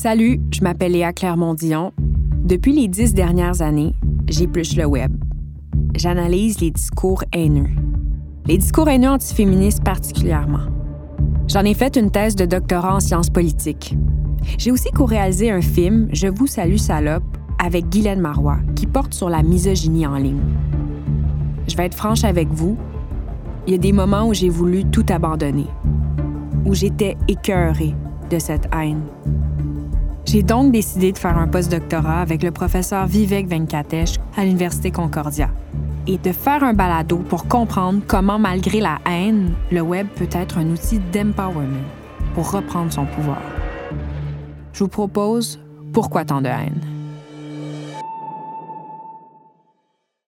Salut, je m'appelle Léa Clermont-Dion. Depuis les dix dernières années, j'épluche le web. J'analyse les discours haineux. Les discours haineux antiféministes particulièrement. J'en ai fait une thèse de doctorat en sciences politiques. J'ai aussi co-réalisé un film, Je vous salue salope, avec Guylaine Marois, qui porte sur la misogynie en ligne. Je vais être franche avec vous, il y a des moments où j'ai voulu tout abandonner, où j'étais écœurée de cette haine. J'ai donc décidé de faire un post-doctorat avec le professeur Vivek Venkatesh à l'Université Concordia et de faire un balado pour comprendre comment, malgré la haine, le web peut être un outil d'empowerment pour reprendre son pouvoir. Je vous propose Pourquoi tant de haine?